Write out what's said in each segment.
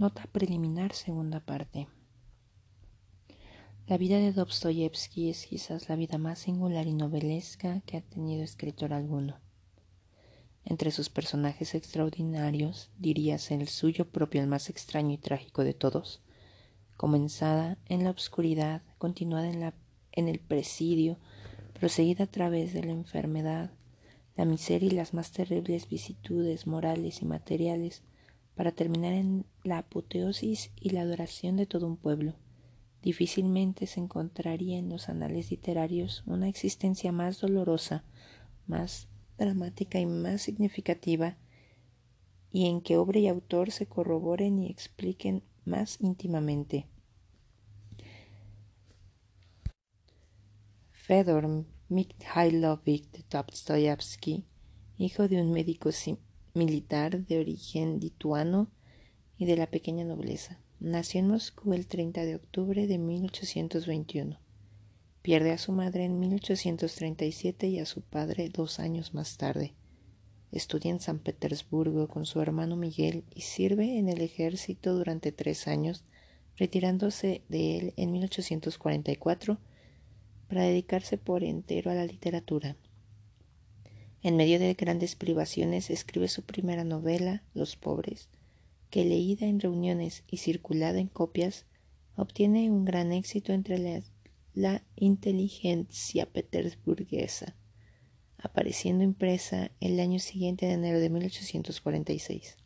Nota preliminar, segunda parte. La vida de Dostoyevsky es quizás la vida más singular y novelesca que ha tenido escritor alguno. Entre sus personajes extraordinarios, diríase el suyo propio el más extraño y trágico de todos, comenzada en la obscuridad, continuada en, en el presidio, proseguida a través de la enfermedad, la miseria y las más terribles vicitudes morales y materiales, para terminar en la apoteosis y la adoración de todo un pueblo. Difícilmente se encontraría en los anales literarios una existencia más dolorosa, más dramática y más significativa, y en que obra y autor se corroboren y expliquen más íntimamente. Fedor Mikhailovich Dostoyevsky, hijo de un médico militar de origen lituano y de la pequeña nobleza. Nació en Moscú el 30 de octubre de 1821. Pierde a su madre en 1837 y a su padre dos años más tarde. Estudia en San Petersburgo con su hermano Miguel y sirve en el ejército durante tres años, retirándose de él en 1844 para dedicarse por entero a la literatura. En medio de grandes privaciones escribe su primera novela, Los pobres, que leída en reuniones y circulada en copias, obtiene un gran éxito entre la, inteligencia petersburguesa, apareciendo impresa el año siguiente de enero de 1846.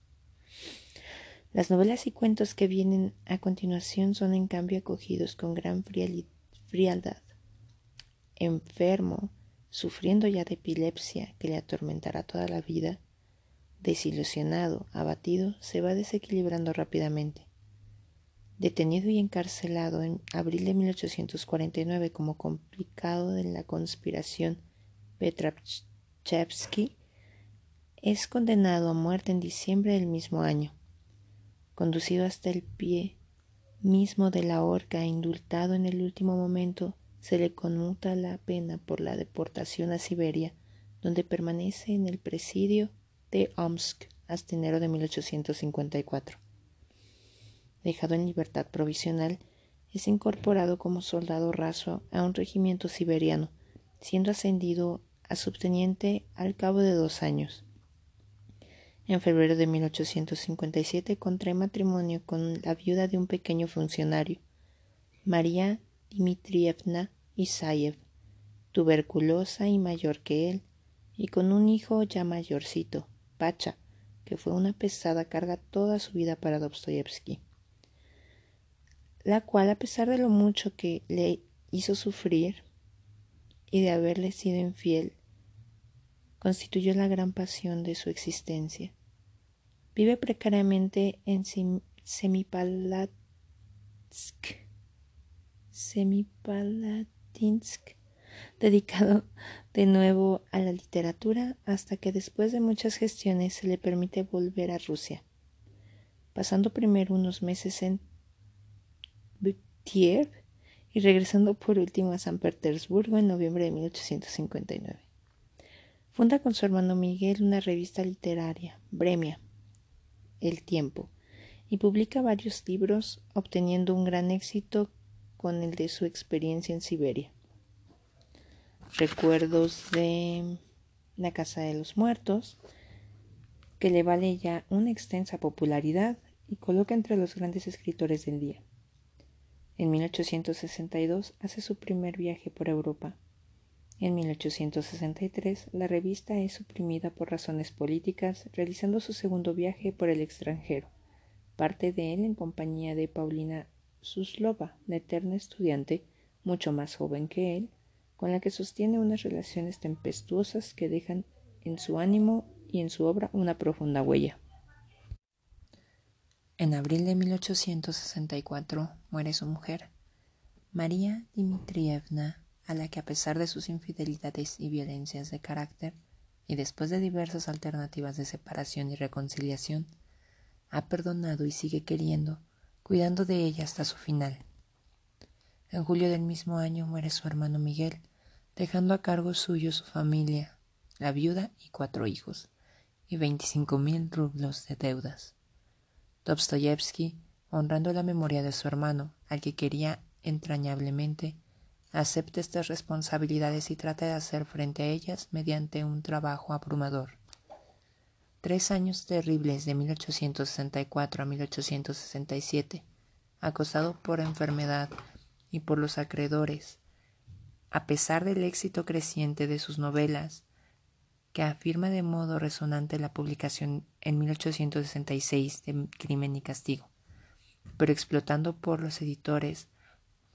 Las novelas y cuentos que vienen a continuación son en cambio acogidos con gran frialdad. Enfermo, sufriendo ya de epilepsia que le atormentará toda la vida, desilusionado, abatido, se va desequilibrando rápidamente. Detenido y encarcelado en abril de 1849 como complicado de la conspiración Petravchevsky, es condenado a muerte en diciembre del mismo año. Conducido hasta el pie mismo de la horca indultado en el último momento, se le conmuta la pena por la deportación a Siberia, donde permanece en el presidio de Omsk hasta enero de 1854. Dejado en libertad provisional, es incorporado como soldado raso a un regimiento siberiano, siendo ascendido a subteniente al cabo de dos años. En febrero de 1857 contrae matrimonio con la viuda de un pequeño funcionario, María Dmitrievna Isayev, tuberculosa y mayor que él, y con un hijo ya mayorcito, Pacha, que fue una pesada carga toda su vida para Dostoyevsky, la cual, a pesar de lo mucho que le hizo sufrir y de haberle sido infiel, constituyó la gran pasión de su existencia. Vive precariamente en Semipalatsk, Semipalatsk dedicado de nuevo a la literatura hasta que después de muchas gestiones se le permite volver a Rusia, pasando primero unos meses en Kiev y regresando por último a San Petersburgo en noviembre de 1859. Funda con su hermano Miguel una revista literaria, Bremia, El Tiempo, y publica varios libros, obteniendo un gran éxito con el de su experiencia en Siberia. Recuerdos de la Casa de los Muertos, que le vale ya una extensa popularidad y coloca entre los grandes escritores del día. En 1862 hace su primer viaje por Europa. En 1863 la revista es suprimida por razones políticas, realizando su segundo viaje por el extranjero. Parte de él en compañía de Paulina Suslova, la eterna estudiante, mucho más joven que él, con la que sostiene unas relaciones tempestuosas que dejan en su ánimo y en su obra una profunda huella. En abril de 1864 muere su mujer, María Dmitrievna, a la que a pesar de sus infidelidades y violencias de carácter, y después de diversas alternativas de separación y reconciliación, ha perdonado y sigue queriendo, cuidando de ella hasta su final. En julio del mismo año muere su hermano Miguel, dejando a cargo suyo su familia, la viuda y cuatro hijos, y veinticinco mil rublos de deudas. Dostoyevsky honrando la memoria de su hermano, al que quería entrañablemente, acepta estas responsabilidades y trata de hacer frente a ellas mediante un trabajo abrumador. Tres años terribles de 1864 a 1867, acosado por enfermedad y por los acreedores, a pesar del éxito creciente de sus novelas, que afirma de modo resonante la publicación en 1866 de Crimen y Castigo, pero explotando por los editores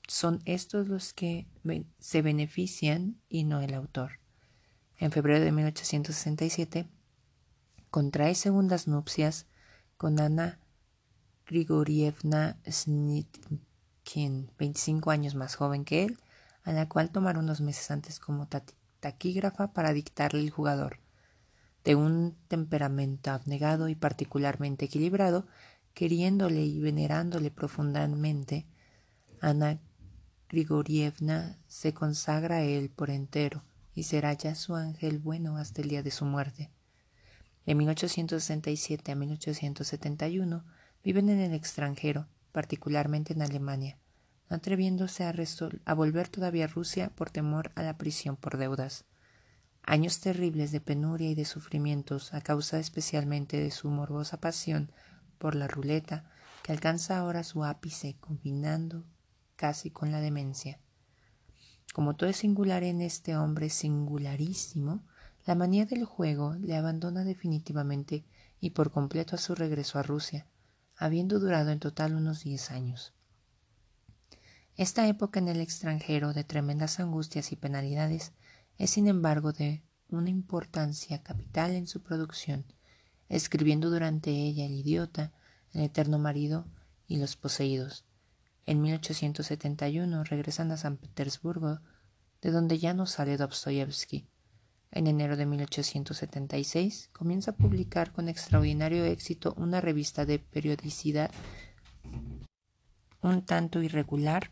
son estos los que se benefician y no el autor. En febrero de 1867 contrae segundas nupcias con Ana Grigorievna Snitkin, 25 años más joven que él, a la cual tomaron unos meses antes como taquígrafa para dictarle el jugador. De un temperamento abnegado y particularmente equilibrado, queriéndole y venerándole profundamente, Ana Grigorievna se consagra a él por entero y será ya su ángel bueno hasta el día de su muerte. De 1867 a 1871 viven en el extranjero, particularmente en Alemania, no atreviéndose a, a volver todavía a Rusia por temor a la prisión por deudas. Años terribles de penuria y de sufrimientos a causa especialmente de su morbosa pasión por la ruleta, que alcanza ahora su ápice combinando casi con la demencia. Como todo es singular en este hombre singularísimo, la manía del juego le abandona definitivamente y por completo a su regreso a Rusia, habiendo durado en total unos diez años. Esta época en el extranjero de tremendas angustias y penalidades es sin embargo de una importancia capital en su producción, escribiendo durante ella el idiota, el eterno marido y los poseídos, en 1871 regresan a San Petersburgo, de donde ya no sale Dostoyevsky. En enero de 1876 comienza a publicar con extraordinario éxito una revista de periodicidad un tanto irregular,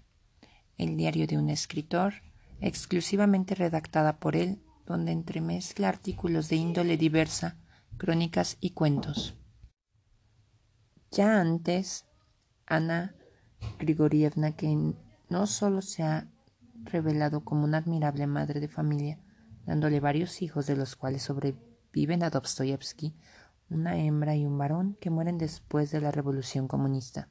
El diario de un escritor, exclusivamente redactada por él, donde entremezcla artículos de índole diversa, crónicas y cuentos. Ya antes, Ana Grigorievna, que no solo se ha revelado como una admirable madre de familia, dándole varios hijos de los cuales sobreviven a Dostoyevsky, una hembra y un varón que mueren después de la revolución comunista,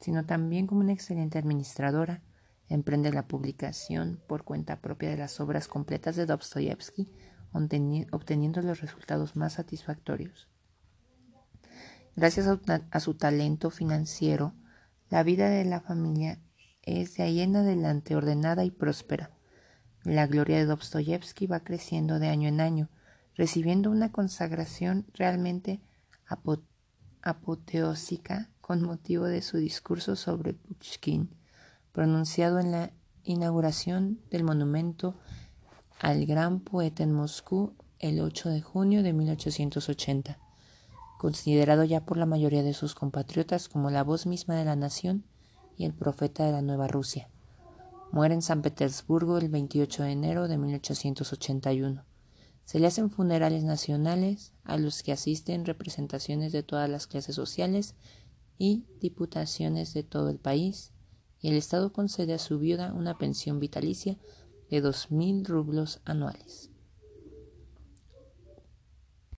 sino también como una excelente administradora, emprende la publicación por cuenta propia de las obras completas de Dostoyevsky, obteniendo los resultados más satisfactorios. Gracias a su talento financiero, la vida de la familia es de ahí en adelante ordenada y próspera. La gloria de Dostoyevsky va creciendo de año en año, recibiendo una consagración realmente apoteósica con motivo de su discurso sobre Pushkin, pronunciado en la inauguración del monumento al gran poeta en Moscú el 8 de junio de 1880 considerado ya por la mayoría de sus compatriotas como la voz misma de la nación y el profeta de la Nueva Rusia. Muere en San Petersburgo el 28 de enero de 1881. Se le hacen funerales nacionales a los que asisten representaciones de todas las clases sociales y diputaciones de todo el país, y el Estado concede a su viuda una pensión vitalicia de dos mil rublos anuales.